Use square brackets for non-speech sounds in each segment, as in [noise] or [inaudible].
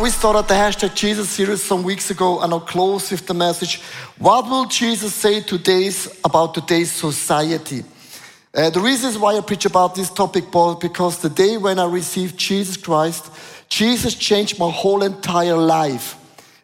we started the hashtag Jesus series some weeks ago, and I'll close with the message What will Jesus say today's about today's society? Uh, the reason why I preach about this topic, Paul, because the day when I received Jesus Christ, Jesus changed my whole entire life.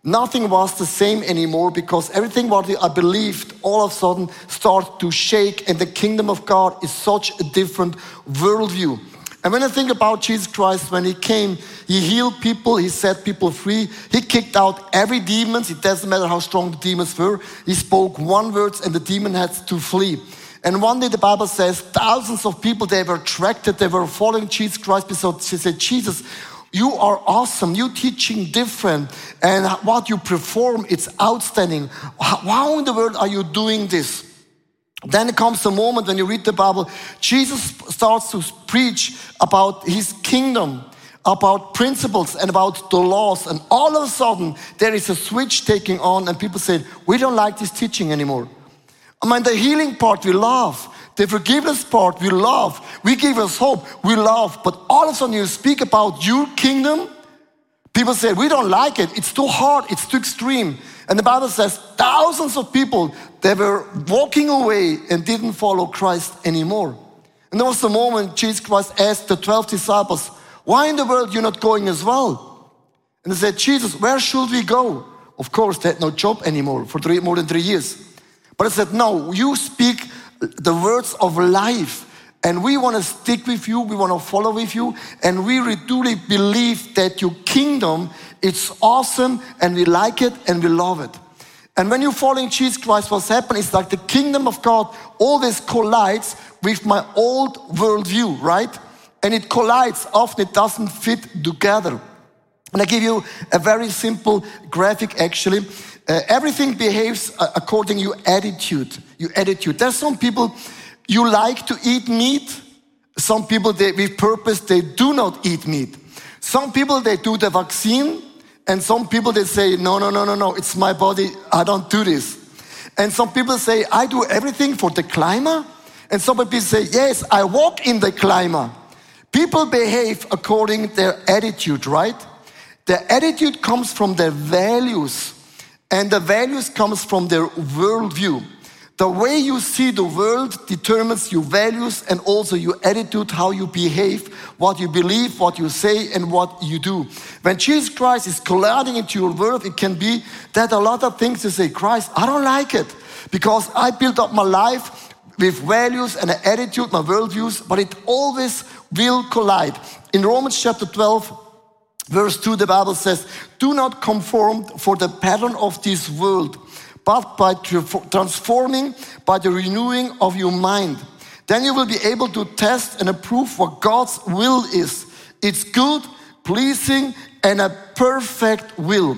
Nothing was the same anymore because everything what I believed all of a sudden started to shake, and the kingdom of God is such a different worldview. And when I think about Jesus Christ, when he came, he healed people, he set people free, he kicked out every demon. It doesn't matter how strong the demons were. He spoke one word and the demon had to flee. And one day the Bible says thousands of people, they were attracted, they were following Jesus Christ because she said, Jesus, you are awesome. You teaching different. And what you perform, it's outstanding. How in the world are you doing this? Then comes the moment when you read the Bible, Jesus starts to preach about his kingdom, about principles and about the laws. And all of a sudden, there is a switch taking on, and people say, We don't like this teaching anymore. I mean, the healing part we love, the forgiveness part we love, we give us hope, we love. But all of a sudden, you speak about your kingdom, people say, We don't like it, it's too hard, it's too extreme. And the Bible says thousands of people they were walking away and didn't follow Christ anymore. And there was a moment Jesus Christ asked the 12 disciples, Why in the world you're not going as well? And they said, Jesus, where should we go? Of course, they had no job anymore for three, more than three years. But I said, No, you speak the words of life. And we want to stick with you, we want to follow with you, and we truly believe that your kingdom it's awesome and we like it and we love it. And when you're following Jesus Christ, what's happening is like the kingdom of God always collides with my old worldview, right? And it collides, often it doesn't fit together. And I give you a very simple graphic actually. Uh, everything behaves uh, according to your attitude. Your attitude. There's some people you like to eat meat. Some people they, with purpose they do not eat meat. Some people they do the vaccine and some people they say, no, no, no, no, no, it's my body, I don't do this. And some people say, I do everything for the climber. And some people say, yes, I walk in the climber. People behave according to their attitude, right? Their attitude comes from their values. And the values comes from their worldview. The way you see the world determines your values and also your attitude, how you behave, what you believe, what you say, and what you do. When Jesus Christ is colliding into your world, it can be that a lot of things you say, Christ, I don't like it because I built up my life with values and an attitude, my worldviews, but it always will collide. In Romans chapter 12, verse 2, the Bible says, Do not conform for the pattern of this world but by transforming by the renewing of your mind. Then you will be able to test and approve what God's will is. It's good, pleasing, and a perfect will.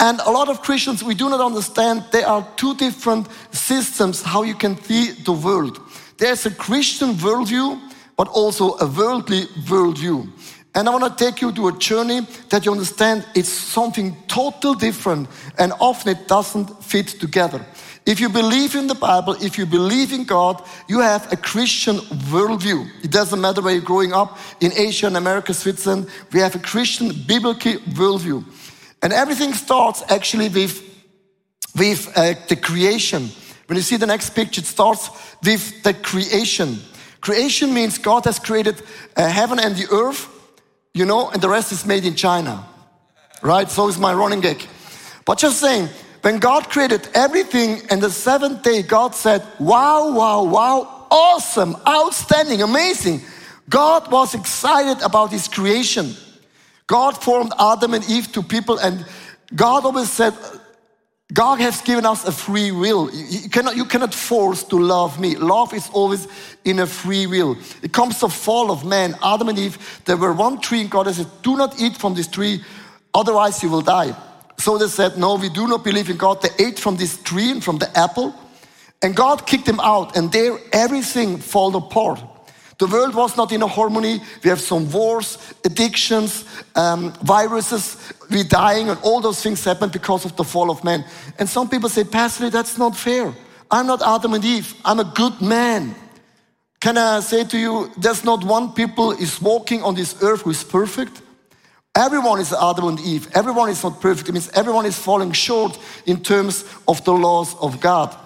And a lot of Christians, we do not understand there are two different systems how you can see the world. There's a Christian worldview, but also a worldly worldview. And I want to take you to a journey that you understand it's something totally different and often it doesn't fit together. If you believe in the Bible, if you believe in God, you have a Christian worldview. It doesn't matter where you're growing up in Asia, in America, Switzerland, we have a Christian biblical worldview. And everything starts actually with, with uh, the creation. When you see the next picture, it starts with the creation. Creation means God has created uh, heaven and the earth you know, and the rest is made in China, right? So is my running gag. But just saying, when God created everything and the seventh day, God said, wow, wow, wow, awesome, outstanding, amazing. God was excited about his creation. God formed Adam and Eve to people, and God always said, God has given us a free will. You cannot, you cannot force to love me. Love is always in a free will. It comes to fall of man. Adam and Eve, there were one tree, and God said, Do not eat from this tree, otherwise you will die. So they said, No, we do not believe in God. They ate from this tree and from the apple, and God kicked them out, and there everything fell apart. The world was not in a harmony. We have some wars, addictions, um, viruses, we dying, and all those things happen because of the fall of man. And some people say, Pastor, that's not fair. I'm not Adam and Eve. I'm a good man. Can I say to you, there's not one people is walking on this earth who is perfect. Everyone is Adam and Eve. Everyone is not perfect. It means everyone is falling short in terms of the laws of God.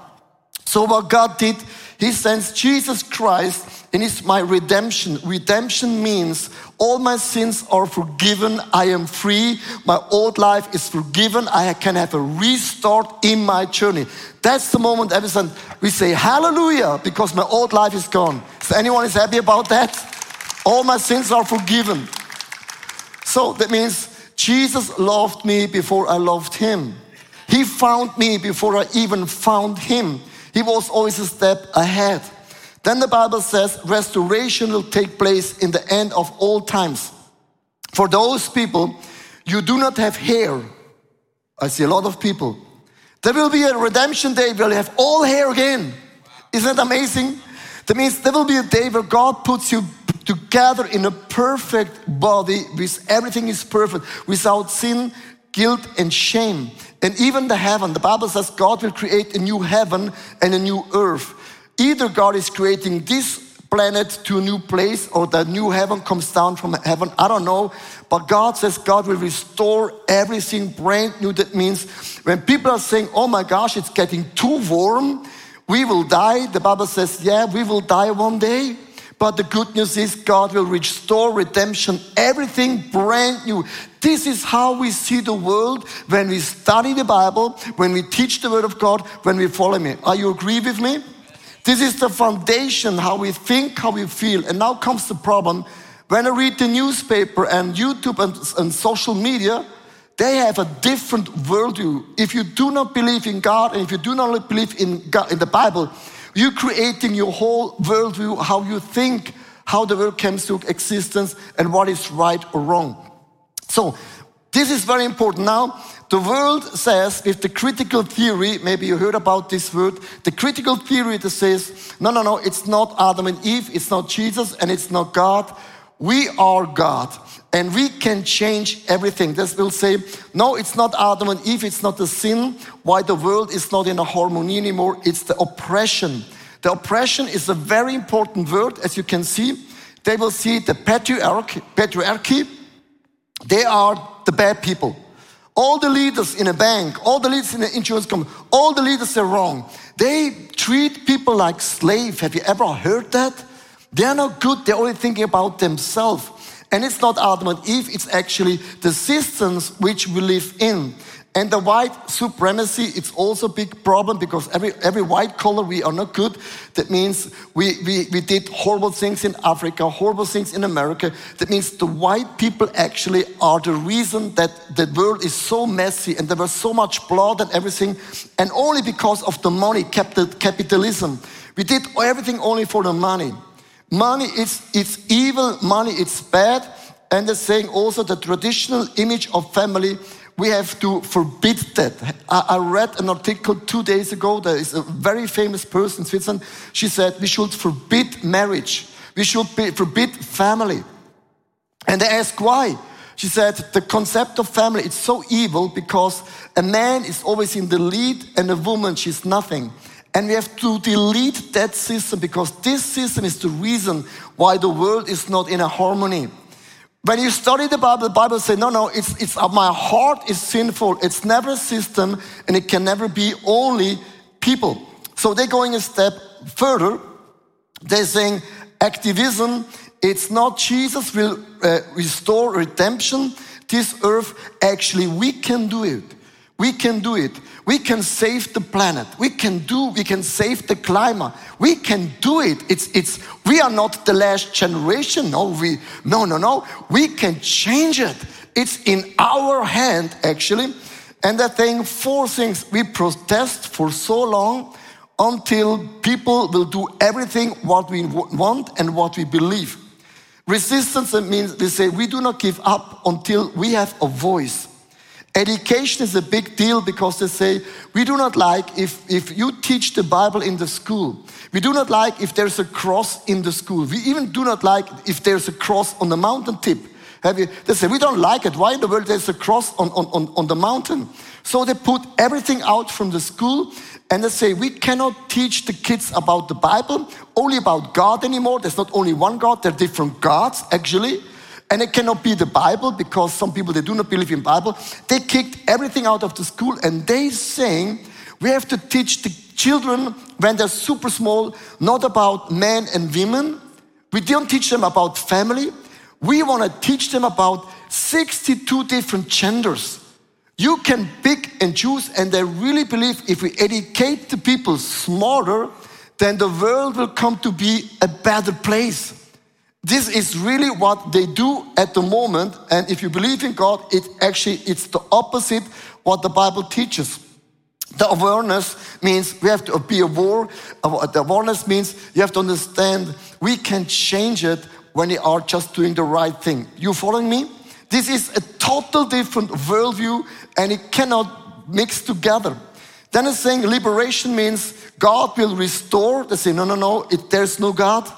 So what God did, He sends Jesus Christ and it's my redemption. Redemption means all my sins are forgiven. I am free. My old life is forgiven. I can have a restart in my journey. That's the moment every we say hallelujah because my old life is gone. So anyone is happy about that? All my sins are forgiven. So that means Jesus loved me before I loved him. He found me before I even found him. He was always a step ahead. Then the Bible says restoration will take place in the end of all times. For those people, you do not have hair. I see a lot of people. There will be a redemption day where you have all hair again. Isn't that amazing? That means there will be a day where God puts you together in a perfect body with everything is perfect, without sin, guilt, and shame. And even the heaven, the Bible says God will create a new heaven and a new earth. Either God is creating this planet to a new place or the new heaven comes down from heaven. I don't know. But God says God will restore everything brand new. That means when people are saying, oh my gosh, it's getting too warm, we will die. The Bible says, yeah, we will die one day. But the good news is God will restore redemption, everything brand new. This is how we see the world when we study the Bible, when we teach the Word of God, when we follow me. Are you agree with me? This is the foundation, how we think, how we feel. And now comes the problem. When I read the newspaper and YouTube and, and social media, they have a different worldview. If you do not believe in God and if you do not believe in, God, in the Bible, you're creating your whole worldview, how you think, how the world comes to existence, and what is right or wrong. So, this is very important. Now, the world says, with the critical theory, maybe you heard about this word, the critical theory that says, no, no, no, it's not Adam and Eve, it's not Jesus, and it's not God. We are God, and we can change everything. This will say, no, it's not Adam and Eve, it's not the sin, why the world is not in a harmony anymore, it's the oppression. The oppression is a very important word, as you can see. They will see the patriarchy, patriarchy. They are the bad people. All the leaders in a bank, all the leaders in an insurance company, all the leaders are wrong. They treat people like slaves. Have you ever heard that? They're not good, they're only thinking about themselves. And it's not Adam and Eve, it's actually the systems which we live in. And the white supremacy, it's also a big problem because every, every white color, we are not good. That means we, we, we did horrible things in Africa, horrible things in America. That means the white people actually are the reason that the world is so messy and there was so much blood and everything. And only because of the money, capitalism. We did everything only for the money. Money is it's evil, money it's bad. And they're saying also the traditional image of family we have to forbid that. I, read an article two days ago. There is a very famous person in Switzerland. She said we should forbid marriage. We should forbid family. And they asked why. She said the concept of family is so evil because a man is always in the lead and a woman she's nothing. And we have to delete that system because this system is the reason why the world is not in a harmony. When you study the Bible, the Bible says, no, no, it's, it's uh, my heart is sinful. It's never a system and it can never be only people. So they're going a step further. They're saying activism, it's not Jesus will uh, restore redemption. This earth, actually, we can do it. We can do it. We can save the planet. We can do, we can save the climate. We can do it. It's, it's, we are not the last generation. No, we, no, no, no. We can change it. It's in our hand, actually. And I think four things we protest for so long until people will do everything what we want and what we believe. Resistance means they say we do not give up until we have a voice. Education is a big deal because they say, we do not like if, if you teach the Bible in the school. We do not like if there's a cross in the school. We even do not like if there's a cross on the mountain tip. Have you, they say, we don't like it. Why in the world there's a cross on, on, on, on the mountain? So they put everything out from the school and they say, we cannot teach the kids about the Bible, only about God anymore. There's not only one God, there are different gods actually. And it cannot be the Bible because some people they do not believe in Bible. They kicked everything out of the school and they saying we have to teach the children when they're super small not about men and women. We don't teach them about family. We want to teach them about 62 different genders. You can pick and choose, and they really believe if we educate the people smarter, then the world will come to be a better place. This is really what they do at the moment, and if you believe in God, it actually it's the opposite what the Bible teaches. The awareness means we have to be aware. The awareness means you have to understand we can change it when we are just doing the right thing. You following me? This is a total different worldview and it cannot mix together. Then it's saying liberation means God will restore. They say, no, no, no, it, there's no God.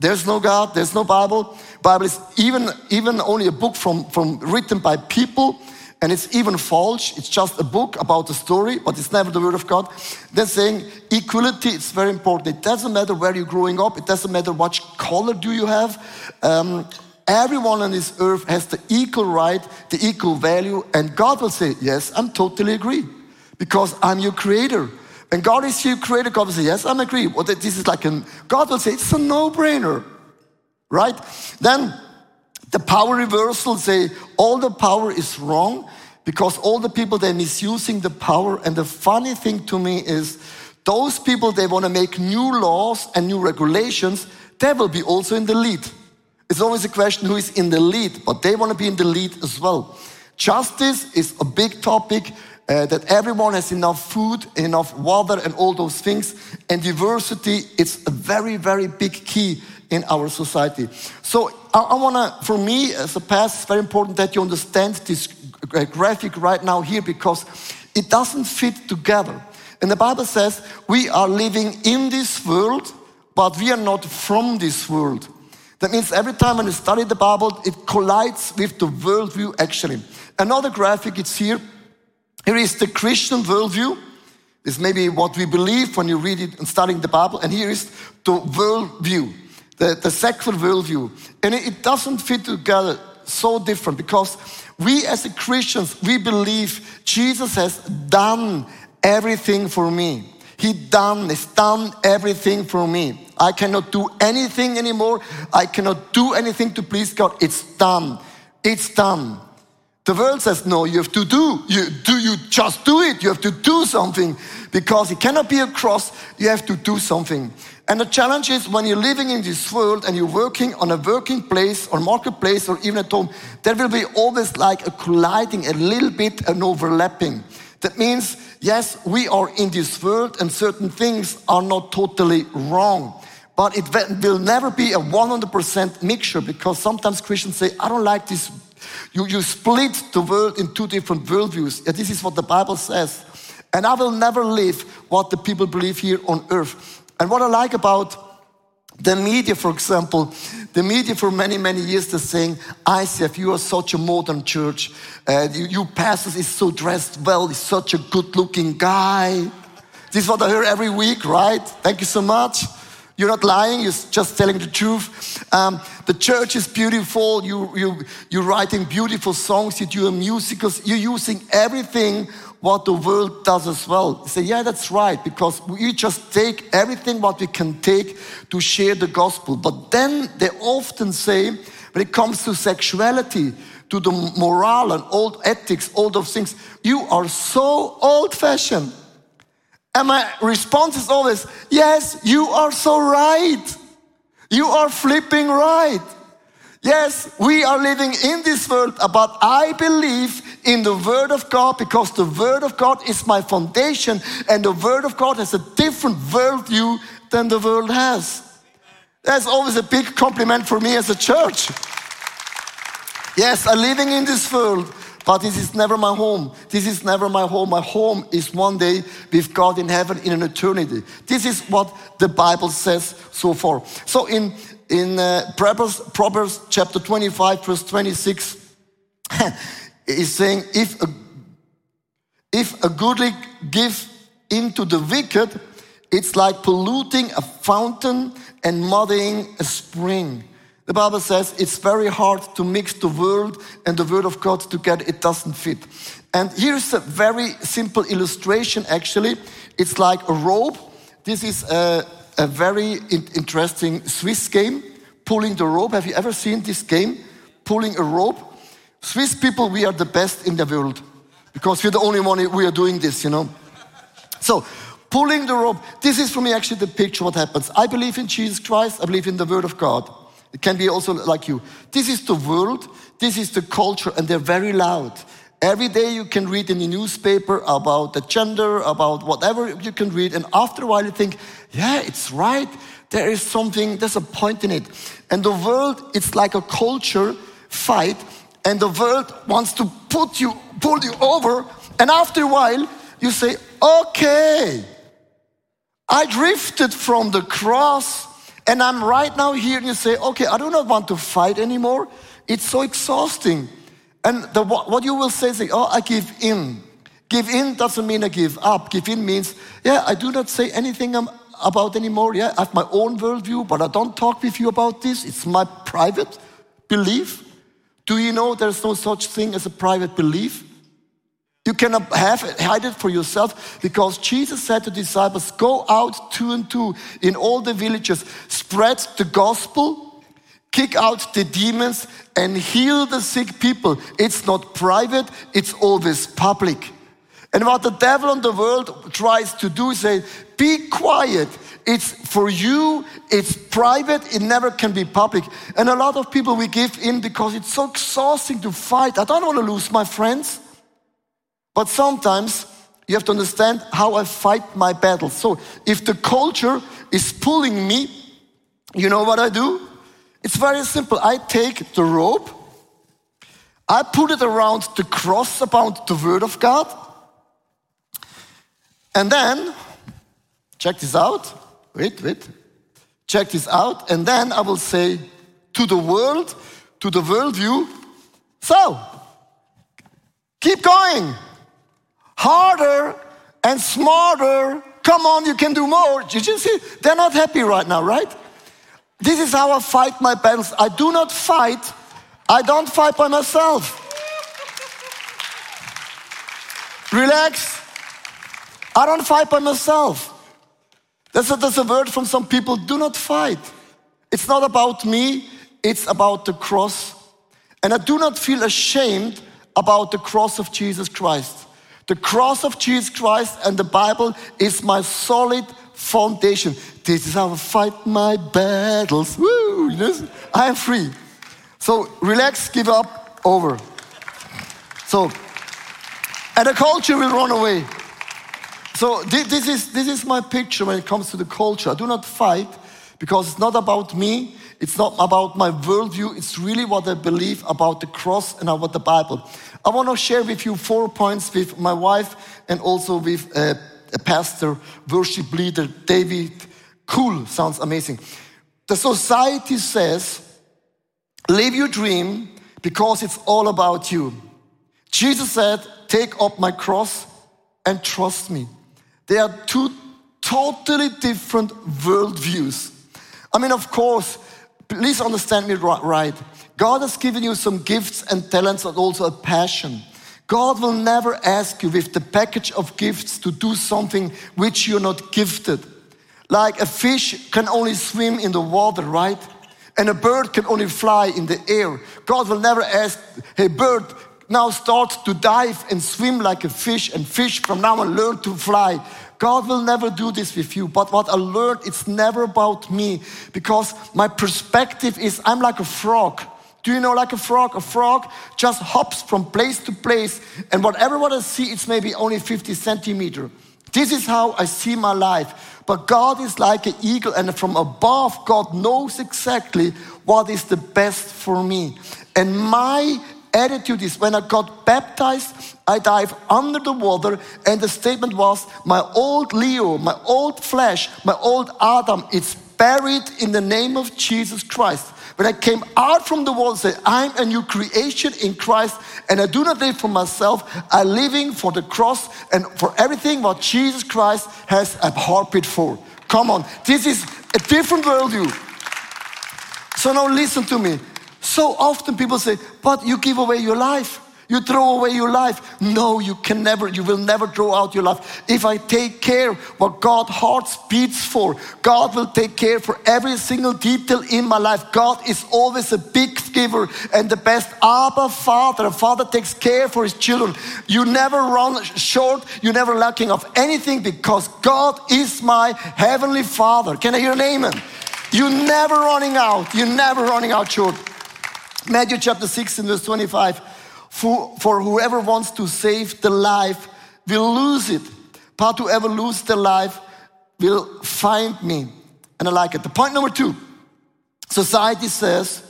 There's no God, there's no Bible. Bible is even, even only a book from, from written by people, and it's even false. It's just a book about a story, but it's never the word of God. They're saying equality is very important. It doesn't matter where you're growing up, it doesn't matter what color do you have. Um, everyone on this earth has the equal right, the equal value, and God will say, Yes, I'm totally agree. Because I'm your creator. And God is your creator. God will say, Yes, I'm agree. Well, this is like a God will say, It's a no-brainer. Right? Then the power reversal say all the power is wrong because all the people they're misusing the power. And the funny thing to me is those people they want to make new laws and new regulations, they will be also in the lead. It's always a question who is in the lead, but they want to be in the lead as well. Justice is a big topic. Uh, that everyone has enough food, enough water, and all those things. And diversity, is a very, very big key in our society. So I, I want to, for me as a pastor, it's very important that you understand this graphic right now here because it doesn't fit together. And the Bible says we are living in this world, but we are not from this world. That means every time when you study the Bible, it collides with the worldview actually. Another graphic, it's here. Here is the Christian worldview. This may be what we believe when you read it and studying the Bible. And here is the worldview, the, the secular worldview. And it, doesn't fit together so different because we as Christians, we believe Jesus has done everything for me. He done, has done everything for me. I cannot do anything anymore. I cannot do anything to please God. It's done. It's done. The world says, no, you have to do. You do you just do it. You have to do something because it cannot be a cross. You have to do something. And the challenge is when you're living in this world and you're working on a working place or marketplace or even at home, there will be always like a colliding, a little bit an overlapping. That means, yes, we are in this world and certain things are not totally wrong. But it will never be a 100% mixture because sometimes Christians say, I don't like this. You, you split the world in two different worldviews. Yeah, this is what the Bible says. And I will never live what the people believe here on earth. And what I like about the media, for example, the media for many, many years they're saying, ICF, you are such a modern church. Uh, you, you pastors is so dressed well, he's such a good looking guy. This is what I hear every week, right? Thank you so much. You're not lying, you're just telling the truth. Um, the church is beautiful. You, you, you're writing beautiful songs, you do musicals, you're using everything what the world does as well. You say, yeah, that's right, because we just take everything what we can take to share the gospel. But then they often say, when it comes to sexuality, to the moral and old ethics, all those things, you are so old fashioned. And my response is always, yes, you are so right. You are flipping right. Yes, we are living in this world, but I believe in the Word of God because the Word of God is my foundation, and the Word of God has a different worldview than the world has. That's always a big compliment for me as a church. Yes, I'm living in this world, but this is never my home. This is never my home. My home is one day with God in heaven in an eternity. This is what the Bible says so far. So in in uh, Proverbs, Proverbs chapter 25, verse 26, [laughs] is saying, if a, if a goodly give into the wicked, it's like polluting a fountain and muddying a spring. The Bible says it's very hard to mix the world and the word of God together. It doesn't fit. And here's a very simple illustration actually. It's like a rope. This is a, a very in interesting Swiss game, pulling the rope. Have you ever seen this game? Pulling a rope. Swiss people, we are the best in the world because we're the only one we are doing this, you know. So, pulling the rope, this is for me actually the picture what happens. I believe in Jesus Christ, I believe in the Word of God. It can be also like you. This is the world, this is the culture, and they're very loud. Every day you can read in the newspaper about the gender, about whatever you can read, and after a while you think, yeah, it's right. There is something, there's a point in it. And the world, it's like a culture fight, and the world wants to put you, pull you over, and after a while you say, okay, I drifted from the cross and I'm right now here and you say, okay, I do not want to fight anymore. It's so exhausting. And the, what you will say is, oh, I give in. Give in doesn't mean I give up. Give in means, yeah, I do not say anything about anymore. Yeah, I have my own worldview, but I don't talk with you about this. It's my private belief. Do you know there's no such thing as a private belief? You cannot have it, hide it for yourself because Jesus said to disciples, Go out two and two in all the villages, spread the gospel, kick out the demons, and heal the sick people. It's not private, it's always public. And what the devil in the world tries to do is say, Be quiet. It's for you, it's private, it never can be public. And a lot of people we give in because it's so exhausting to fight. I don't want to lose my friends. But sometimes you have to understand how I fight my battles. So if the culture is pulling me, you know what I do? It's very simple. I take the rope, I put it around the cross about the word of God, and then, check this out. Wait, wait. Check this out. And then I will say to the world, to the worldview, so, keep going harder and smarter. Come on, you can do more. Did you see? They're not happy right now, right? This is how I fight my battles. I do not fight, I don't fight by myself. Relax. I don't fight by myself. That's a, that's a word from some people do not fight. It's not about me, it's about the cross. And I do not feel ashamed about the cross of Jesus Christ. The cross of Jesus Christ and the Bible is my solid foundation. This is how I fight my battles. Woo! I am free. So relax, give up, over. So, and the culture will run away. So this is, this is my picture when it comes to the culture. I do not fight because it's not about me. It's not about my worldview. It's really what I believe about the cross and about the Bible. I want to share with you four points with my wife and also with a, a pastor, worship leader, David. Cool, sounds amazing. The society says, live your dream because it's all about you. Jesus said, take up my cross and trust me. They are two totally different worldviews. I mean, of course, please understand me right. God has given you some gifts and talents and also a passion. God will never ask you with the package of gifts to do something which you're not gifted. Like a fish can only swim in the water, right? And a bird can only fly in the air. God will never ask, hey, bird, now start to dive and swim like a fish, and fish from now on learn to fly. God will never do this with you. But what I learned, it's never about me because my perspective is I'm like a frog. Do you know like a frog? A frog just hops from place to place, and whatever what I see, it's maybe only 50 centimeter. This is how I see my life. But God is like an eagle, and from above, God knows exactly what is the best for me. And my attitude is when I got baptized, I dive under the water, and the statement was, My old Leo, my old flesh, my old Adam, it's buried in the name of Jesus Christ. When I came out from the world, said, I'm a new creation in Christ, and I do not live for myself. I'm living for the cross and for everything what Jesus Christ has abhorred for. Come on, this is a different worldview. So now listen to me. So often people say, but you give away your life. You throw away your life. No, you can never, you will never throw out your life. If I take care what God heart beats for, God will take care for every single detail in my life. God is always a big giver and the best Abba Father. A father takes care for his children. You never run short, you never lacking of anything because God is my heavenly Father. Can I hear an amen? You never running out. You're never running out short. Matthew chapter 16, verse 25. For, for whoever wants to save the life will lose it. But whoever loses the life will find me. And I like it. The point number two society says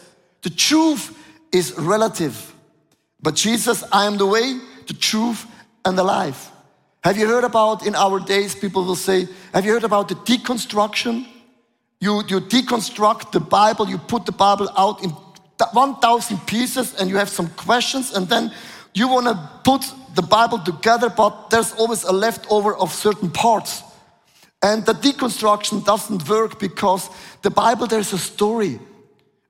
the truth is relative. But Jesus, I am the way, the truth, and the life. Have you heard about in our days, people will say, Have you heard about the deconstruction? You, you deconstruct the Bible, you put the Bible out in 1,000 pieces and you have some questions and then you want to put the Bible together, but there's always a leftover of certain parts. And the deconstruction doesn't work because the Bible, there's a story.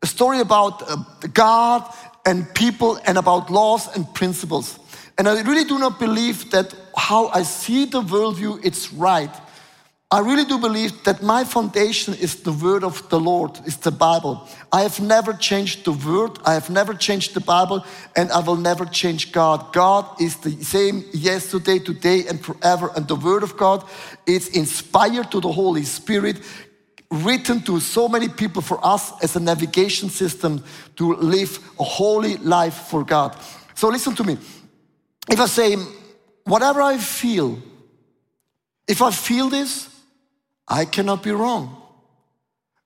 A story about uh, God and people and about laws and principles. And I really do not believe that how I see the worldview, it's right. I really do believe that my foundation is the word of the Lord, is the Bible. I have never changed the word, I have never changed the Bible, and I will never change God. God is the same yesterday, today, and forever. And the word of God is inspired to the Holy Spirit, written to so many people for us as a navigation system to live a holy life for God. So listen to me. If I say, whatever I feel, if I feel this, I cannot be wrong.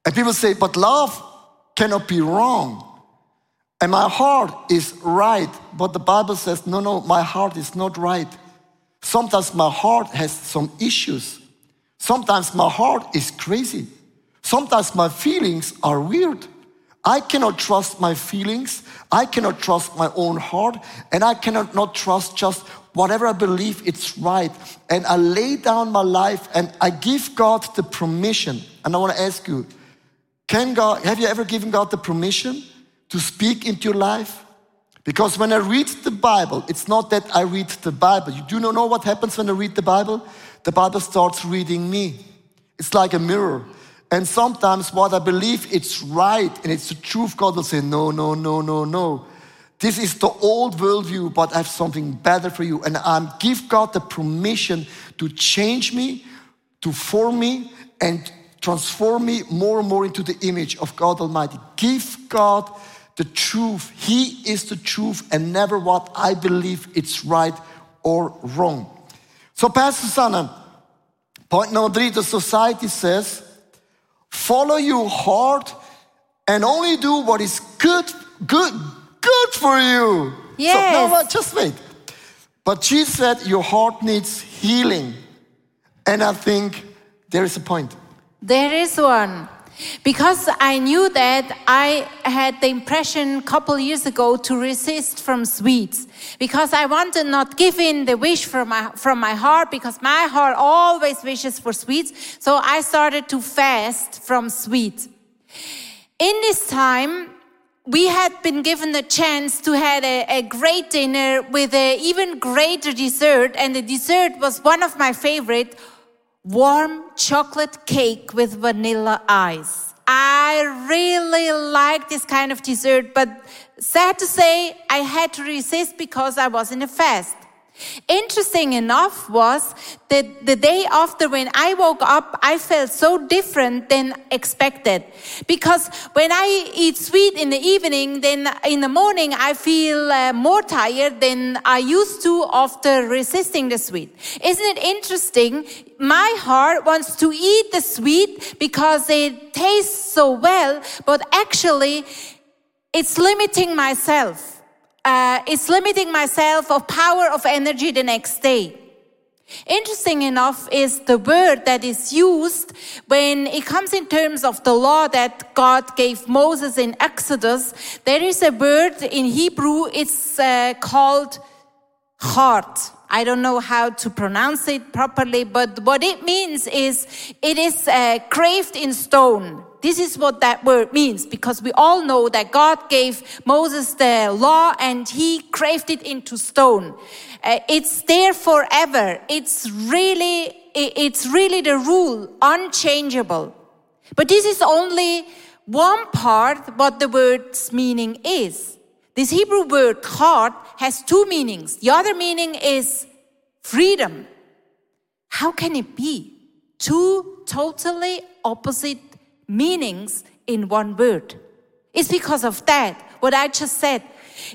And people say, but love cannot be wrong. And my heart is right. But the Bible says, no, no, my heart is not right. Sometimes my heart has some issues. Sometimes my heart is crazy. Sometimes my feelings are weird. I cannot trust my feelings. I cannot trust my own heart. And I cannot not trust just whatever I believe it's right. And I lay down my life and I give God the permission. And I want to ask you, can God, have you ever given God the permission to speak into your life? Because when I read the Bible, it's not that I read the Bible. You do not know what happens when I read the Bible? The Bible starts reading me. It's like a mirror. And sometimes what I believe it's right and it's the truth, God will say, no, no, no, no, no. This is the old worldview, but I have something better for you. And I give God the permission to change me, to form me, and transform me more and more into the image of God Almighty. Give God the truth. He is the truth and never what I believe it's right or wrong. So, Pastor Sana, point number three the society says, follow your heart and only do what is good, good, good for you. Yes. So, no, just wait. But she said your heart needs healing. And I think there is a point. There is one. Because I knew that I had the impression a couple years ago to resist from sweets. Because I wanted not give in the wish from my, from my heart because my heart always wishes for sweets. So I started to fast from sweets. In this time, we had been given the chance to have a, a great dinner with an even greater dessert, and the dessert was one of my favorite warm chocolate cake with vanilla ice. I really like this kind of dessert, but sad to say, I had to resist because I was in a fast. Interesting enough was that the day after when I woke up, I felt so different than expected. Because when I eat sweet in the evening, then in the morning I feel uh, more tired than I used to after resisting the sweet. Isn't it interesting? My heart wants to eat the sweet because it tastes so well, but actually it's limiting myself uh, is limiting myself of power of energy the next day. Interesting enough is the word that is used when it comes in terms of the law that God gave Moses in Exodus. There is a word in Hebrew, it's uh, called heart. I don't know how to pronounce it properly, but what it means is it is uh, carved in stone. This is what that word means because we all know that God gave Moses the law and he carved it into stone. Uh, it's there forever. It's really, it's really the rule, unchangeable. But this is only one part what the word's meaning is. This Hebrew word heart has two meanings. The other meaning is freedom. How can it be? Two totally opposite meanings in one word. It's because of that, what I just said.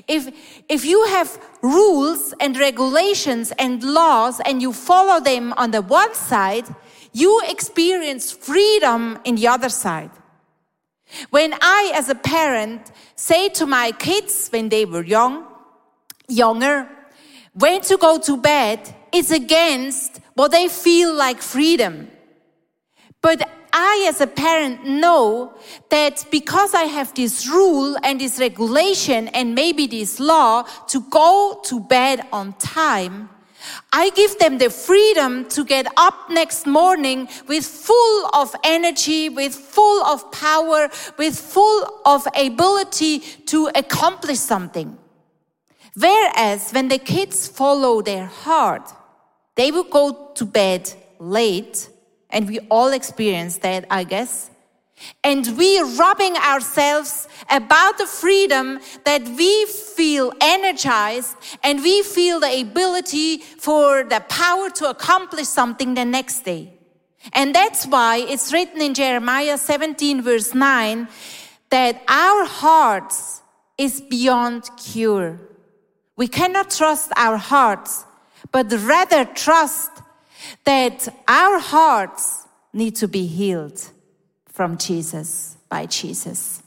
If, if you have rules and regulations and laws and you follow them on the one side, you experience freedom in the other side. When I, as a parent, say to my kids when they were young, younger, when to go to bed, it's against what they feel like freedom. But I, as a parent, know that because I have this rule and this regulation and maybe this law to go to bed on time, I give them the freedom to get up next morning with full of energy, with full of power, with full of ability to accomplish something. Whereas when the kids follow their heart, they will go to bed late, and we all experience that, I guess. And we robbing ourselves about the freedom that we feel energized and we feel the ability for the power to accomplish something the next day. And that's why it's written in Jeremiah 17 verse 9 that our hearts is beyond cure. We cannot trust our hearts, but rather trust that our hearts need to be healed from Jesus, by Jesus.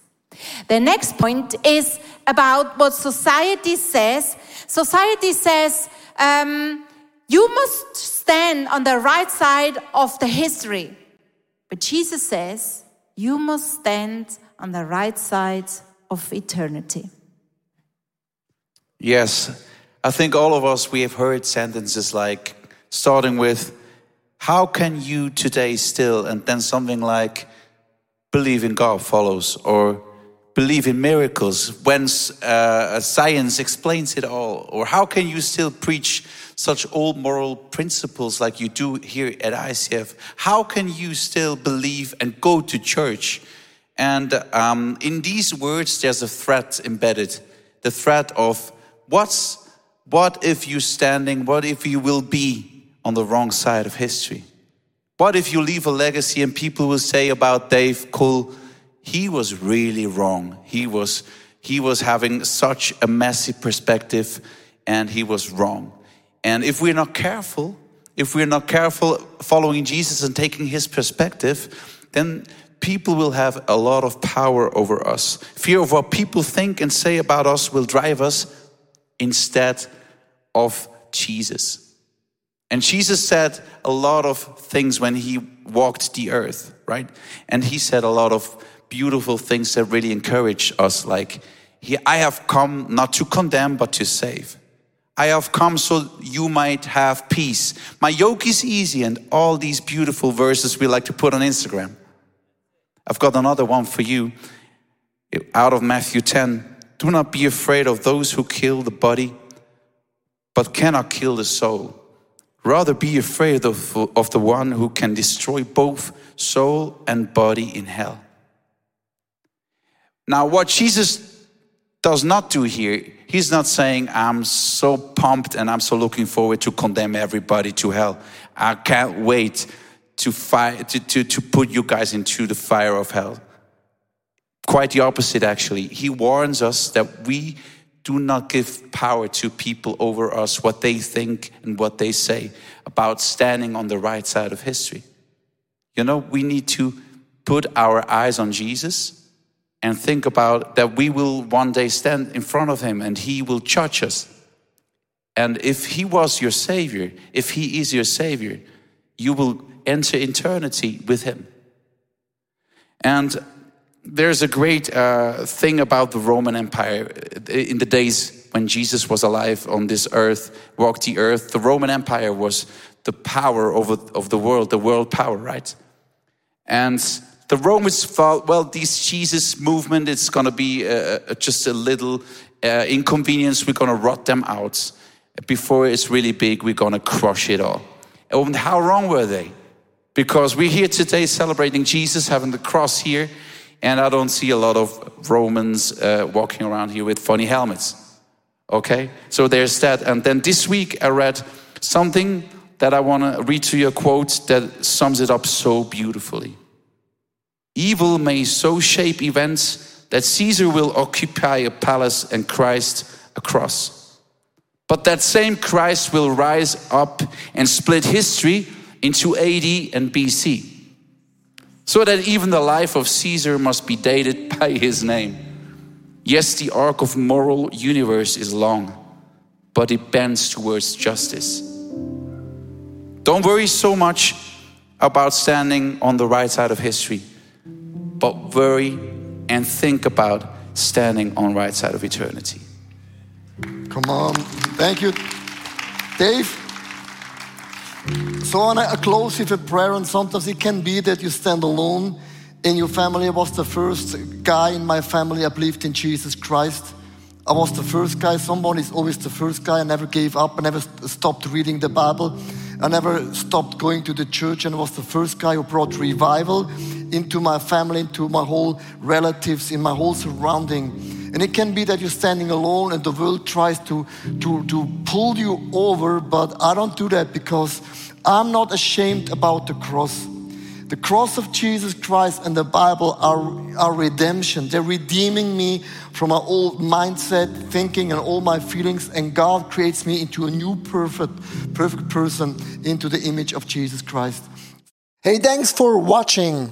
The next point is about what society says. Society says um, you must stand on the right side of the history. But Jesus says you must stand on the right side of eternity. Yes, I think all of us, we have heard sentences like starting with, How can you today still? And then something like, believe in God follows or believe in miracles when uh, science explains it all? Or how can you still preach such old moral principles like you do here at ICF? How can you still believe and go to church? And um, in these words, there's a threat embedded the threat of what's what if you standing, what if you will be on the wrong side of history? What if you leave a legacy and people will say about Dave Cole, he was really wrong. He was, he was having such a messy perspective and he was wrong. And if we're not careful, if we're not careful following Jesus and taking his perspective, then people will have a lot of power over us. Fear of what people think and say about us will drive us instead of Jesus. And Jesus said a lot of things when he walked the earth, right? And he said a lot of beautiful things that really encourage us, like, I have come not to condemn, but to save. I have come so you might have peace. My yoke is easy, and all these beautiful verses we like to put on Instagram. I've got another one for you out of Matthew 10. Do not be afraid of those who kill the body, but cannot kill the soul. Rather be afraid of, of the one who can destroy both soul and body in hell. Now, what Jesus does not do here, he's not saying, I'm so pumped and I'm so looking forward to condemn everybody to hell. I can't wait to, fire, to, to, to put you guys into the fire of hell. Quite the opposite, actually. He warns us that we do not give power to people over us, what they think and what they say about standing on the right side of history. You know, we need to put our eyes on Jesus and think about that we will one day stand in front of him and he will judge us. And if he was your savior, if he is your savior, you will enter eternity with him. And there's a great uh, thing about the Roman Empire in the days when Jesus was alive on this earth, walked the earth, the Roman Empire was the power of, of the world, the world power, right? And the Romans thought, well, this Jesus movement is going to be uh, uh, just a little uh, inconvenience. We're going to rot them out. Before it's really big, we're going to crush it all. And how wrong were they? Because we're here today celebrating Jesus having the cross here, and I don't see a lot of Romans uh, walking around here with funny helmets. Okay? So there's that. And then this week I read something that I want to read to you a quote that sums it up so beautifully. Evil may so shape events that Caesar will occupy a palace and Christ a cross. But that same Christ will rise up and split history into AD and BC. So that even the life of Caesar must be dated [laughs] by his name. Yes, the arc of moral universe is long, but it bends towards justice. Don't worry so much about standing on the right side of history, but worry and think about standing on right side of eternity. Come on. Thank you, Dave. So I want to close with a prayer, and sometimes it can be that you stand alone in your family. I was the first guy in my family. I believed in Jesus Christ. I was the first guy. Someone is always the first guy. I never gave up. I never stopped reading the Bible. I never stopped going to the church and was the first guy who brought revival into my family, into my whole relatives, in my whole surrounding. And it can be that you're standing alone and the world tries to, to, to pull you over, but I don't do that because I'm not ashamed about the cross. The cross of Jesus Christ and the Bible are, are redemption. They're redeeming me from my old mindset, thinking, and all my feelings, and God creates me into a new perfect, perfect person into the image of Jesus Christ. Hey, thanks for watching.